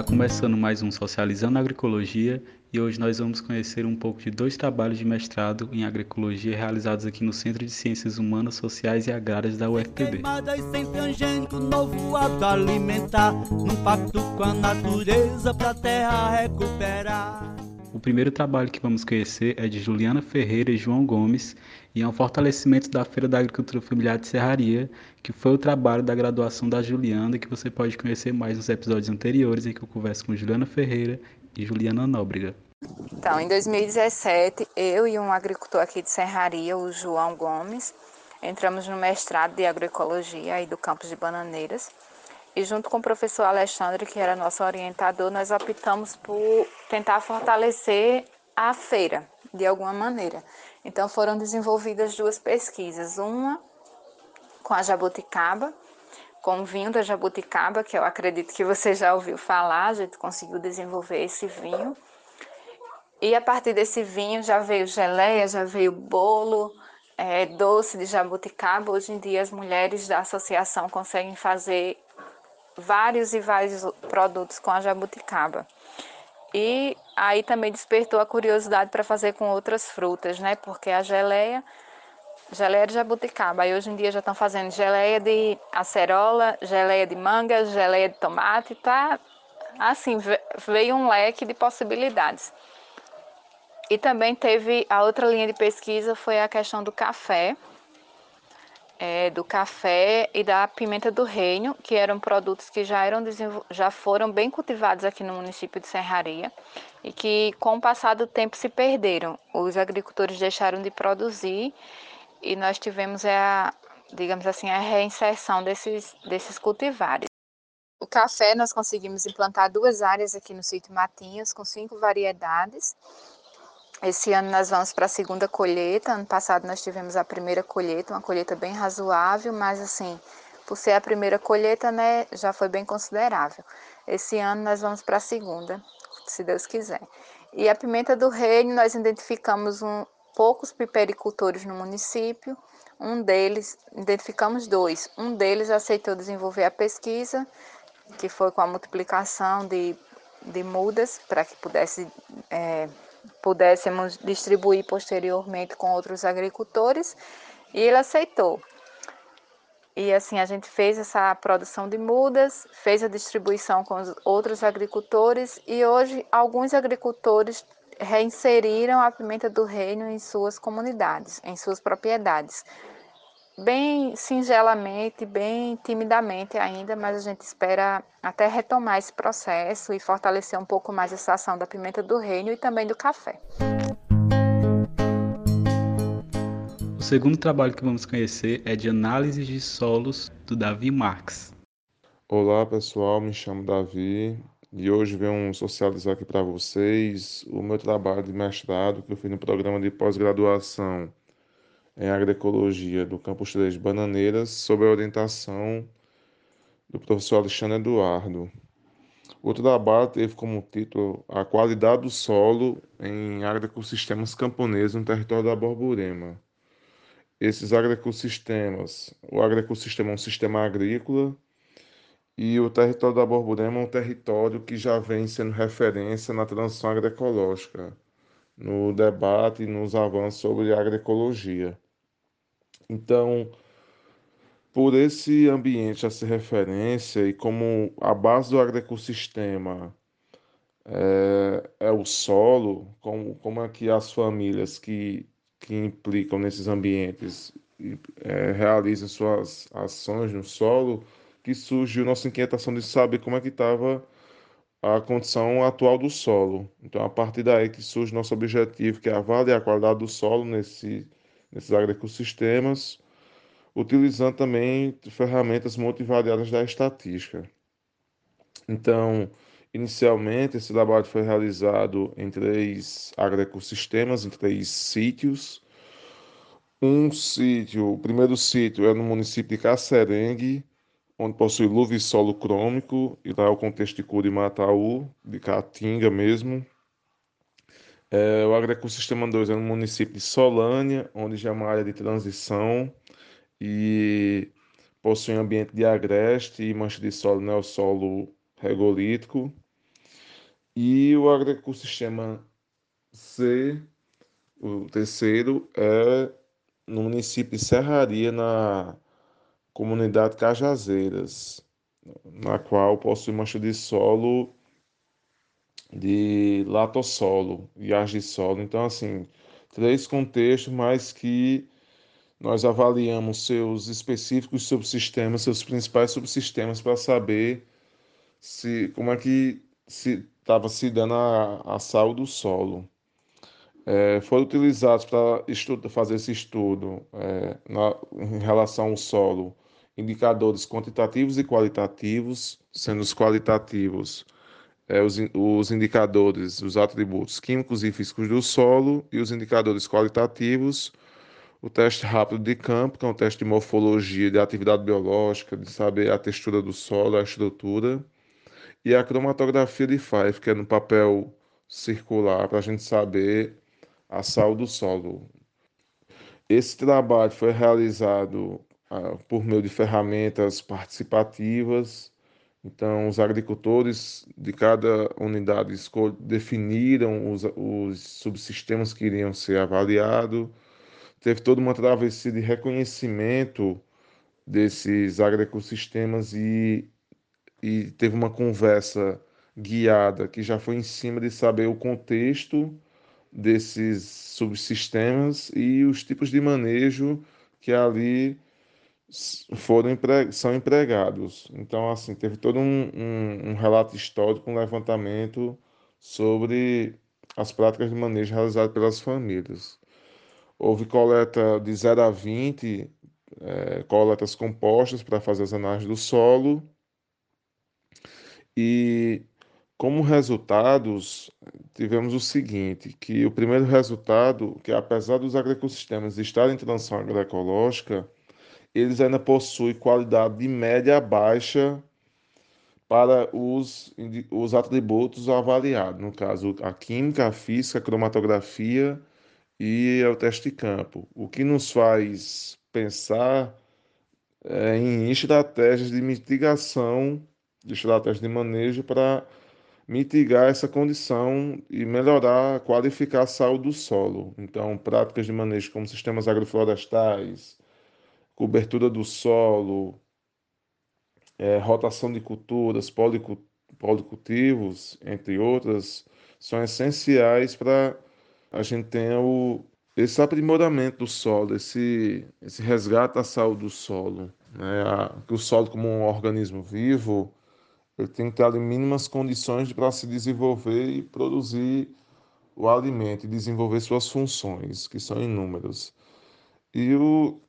Está começando mais um Socializando Agroecologia e hoje nós vamos conhecer um pouco de dois trabalhos de mestrado em agroecologia realizados aqui no Centro de Ciências Humanas, Sociais e Agrárias da UFPB. O primeiro trabalho que vamos conhecer é de Juliana Ferreira e João Gomes e é um fortalecimento da Feira da Agricultura Familiar de Serraria, que foi o trabalho da graduação da Juliana, que você pode conhecer mais nos episódios anteriores em que eu converso com Juliana Ferreira e Juliana Nóbrega. Então, em 2017, eu e um agricultor aqui de Serraria, o João Gomes, entramos no mestrado de agroecologia aí do campus de Bananeiras. E junto com o professor Alexandre, que era nosso orientador, nós optamos por tentar fortalecer a feira de alguma maneira. Então foram desenvolvidas duas pesquisas, uma com a jabuticaba, com o vinho da jabuticaba, que eu acredito que você já ouviu falar, a gente conseguiu desenvolver esse vinho. E a partir desse vinho já veio geleia, já veio bolo, é, doce de jabuticaba. Hoje em dia as mulheres da associação conseguem fazer vários e vários produtos com a jabuticaba. E aí também despertou a curiosidade para fazer com outras frutas, né? Porque a geleia, geleia de jabuticaba, aí hoje em dia já estão fazendo geleia de acerola, geleia de manga, geleia de tomate, tá? Assim, veio um leque de possibilidades. E também teve a outra linha de pesquisa foi a questão do café, é, do café e da pimenta do reino, que eram produtos que já, eram já foram bem cultivados aqui no município de Serraria e que com o passar do tempo se perderam. Os agricultores deixaram de produzir e nós tivemos a, digamos assim, a reinserção desses, desses cultivares. O café nós conseguimos implantar duas áreas aqui no sítio Matinhos com cinco variedades esse ano nós vamos para a segunda colheita. Ano passado nós tivemos a primeira colheita, uma colheita bem razoável, mas assim, por ser a primeira colheita, né, já foi bem considerável. Esse ano nós vamos para a segunda, se Deus quiser. E a pimenta do reino, nós identificamos um, poucos pipericultores no município. Um deles, identificamos dois. Um deles aceitou desenvolver a pesquisa, que foi com a multiplicação de, de mudas, para que pudesse é, pudéssemos distribuir posteriormente com outros agricultores, e ele aceitou. E assim a gente fez essa produção de mudas, fez a distribuição com os outros agricultores e hoje alguns agricultores reinseriram a pimenta do reino em suas comunidades, em suas propriedades bem singelamente, bem timidamente ainda, mas a gente espera até retomar esse processo e fortalecer um pouco mais essa ação da pimenta do reino e também do café. O segundo trabalho que vamos conhecer é de análise de solos do Davi Marx. Olá pessoal, me chamo Davi e hoje venho socializar aqui para vocês o meu trabalho de mestrado que eu fiz no programa de pós-graduação em agroecologia do campus 3 Bananeiras, sob a orientação do professor Alexandre Eduardo. O trabalho teve como título A qualidade do solo em agroecossistemas camponeses no território da Borborema. Esses agroecossistemas, o agroecossistema é um sistema agrícola e o território da Borborema é um território que já vem sendo referência na transição agroecológica, no debate e nos avanços sobre agroecologia. Então, por esse ambiente a ser referência e como a base do agroecossistema é, é o solo, como, como é que as famílias que, que implicam nesses ambientes é, realizam suas ações no solo, que surgiu nossa inquietação de saber como é que estava a condição atual do solo. Então, a partir daí que surge nosso objetivo, que é avaliar a qualidade do solo nesse nesses agroecossistemas, utilizando também ferramentas multivariadas da estatística. Então, inicialmente, esse trabalho foi realizado em três agroecossistemas, em três sítios. Um sítio, o primeiro sítio é no município de Cacerengue, onde possui luva e solo crômico, e lá é o contexto de Curimataú, de Caatinga mesmo, é, o agroecossistema 2 é no município de Solânia, onde já é uma área de transição e possui um ambiente de agreste e mancha de solo, né, o solo regolítico. E o agroecossistema C, o terceiro, é no município de Serraria, na comunidade Cajazeiras, na qual possui mancha de solo de latossolo e argissolo. Então, assim, três contextos, mas que nós avaliamos seus específicos subsistemas, seus principais subsistemas, para saber se como é que se estava se dando a, a sal do solo. É, foram utilizados para fazer esse estudo é, na, em relação ao solo indicadores quantitativos e qualitativos, sendo os qualitativos é, os, os indicadores, os atributos químicos e físicos do solo e os indicadores qualitativos, o teste rápido de campo, que é um teste de morfologia, de atividade biológica, de saber a textura do solo, a estrutura, e a cromatografia de Fife, que é no papel circular, para a gente saber a sal do solo. Esse trabalho foi realizado por meio de ferramentas participativas, então, os agricultores de cada unidade definiram os, os subsistemas que iriam ser avaliados. Teve toda uma travessia de reconhecimento desses agroecossistemas e, e teve uma conversa guiada que já foi em cima de saber o contexto desses subsistemas e os tipos de manejo que ali foram são empregados. Então, assim, teve todo um, um, um, relato histórico, um levantamento sobre as práticas de manejo realizadas pelas famílias. Houve coleta de 0 a 20, é, coletas compostas para fazer as análises do solo. E como resultados, tivemos o seguinte, que o primeiro resultado, que apesar dos agroecossistemas estarem em transição agroecológica, eles ainda possuem qualidade de média a baixa para os, os atributos avaliados, no caso a química, a física, a cromatografia e o teste de campo. O que nos faz pensar é, em estratégias de mitigação, de estratégias de manejo para mitigar essa condição e melhorar, qualificar a saúde do solo. Então, práticas de manejo como sistemas agroflorestais, cobertura do solo, é, rotação de culturas, policultivos, entre outras, são essenciais para a gente ter o, esse aprimoramento do solo, esse, esse resgate da saúde do solo. Né? A, que o solo, como um organismo vivo, ele tem que ter ali mínimas condições para se desenvolver e produzir o alimento e desenvolver suas funções, que são inúmeras. E o,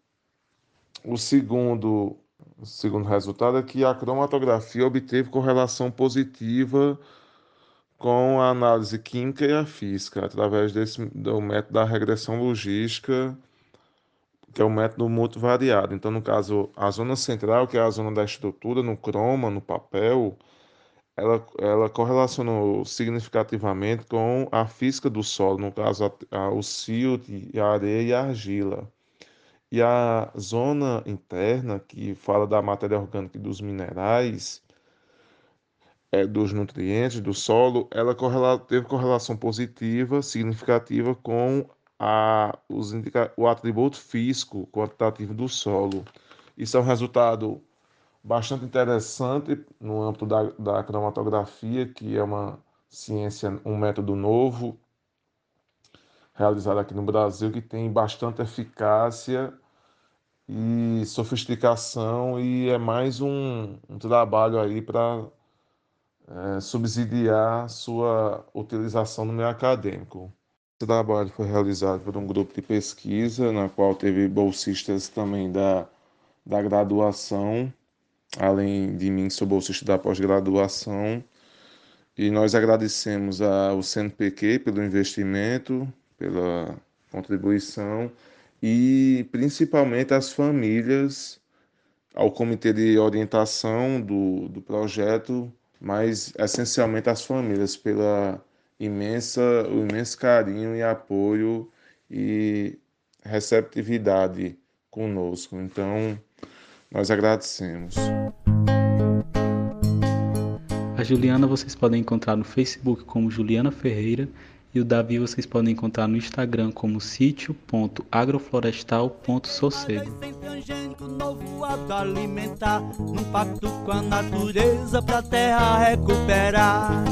o segundo, o segundo resultado é que a cromatografia obteve correlação positiva com a análise química e a física, através desse, do método da regressão logística, que é o método multivariado. Então, no caso, a zona central, que é a zona da estrutura, no croma, no papel, ela, ela correlacionou significativamente com a física do solo, no caso, a, a, o silt, a areia e a argila. E a zona interna, que fala da matéria orgânica e dos minerais, é, dos nutrientes do solo, ela correla teve correlação positiva, significativa com a, os indica o atributo físico quantitativo do solo. Isso é um resultado bastante interessante no âmbito da, da cromatografia, que é uma ciência, um método novo, realizado aqui no Brasil, que tem bastante eficácia e sofisticação e é mais um, um trabalho aí para é, subsidiar sua utilização no meio acadêmico. Esse trabalho foi realizado por um grupo de pesquisa, na qual teve bolsistas também da, da graduação, além de mim, sou bolsista da pós-graduação. E nós agradecemos ao CNPq pelo investimento, pela contribuição e principalmente as famílias, ao comitê de orientação do, do projeto, mas essencialmente as famílias, pela imensa, o imenso carinho e apoio e receptividade conosco. Então, nós agradecemos. A Juliana vocês podem encontrar no Facebook como Juliana Ferreira e o Davi vocês podem encontrar no Instagram como sítio.agroflorestal.sossego. alimentar, um pacto com a natureza pra terra recuperar.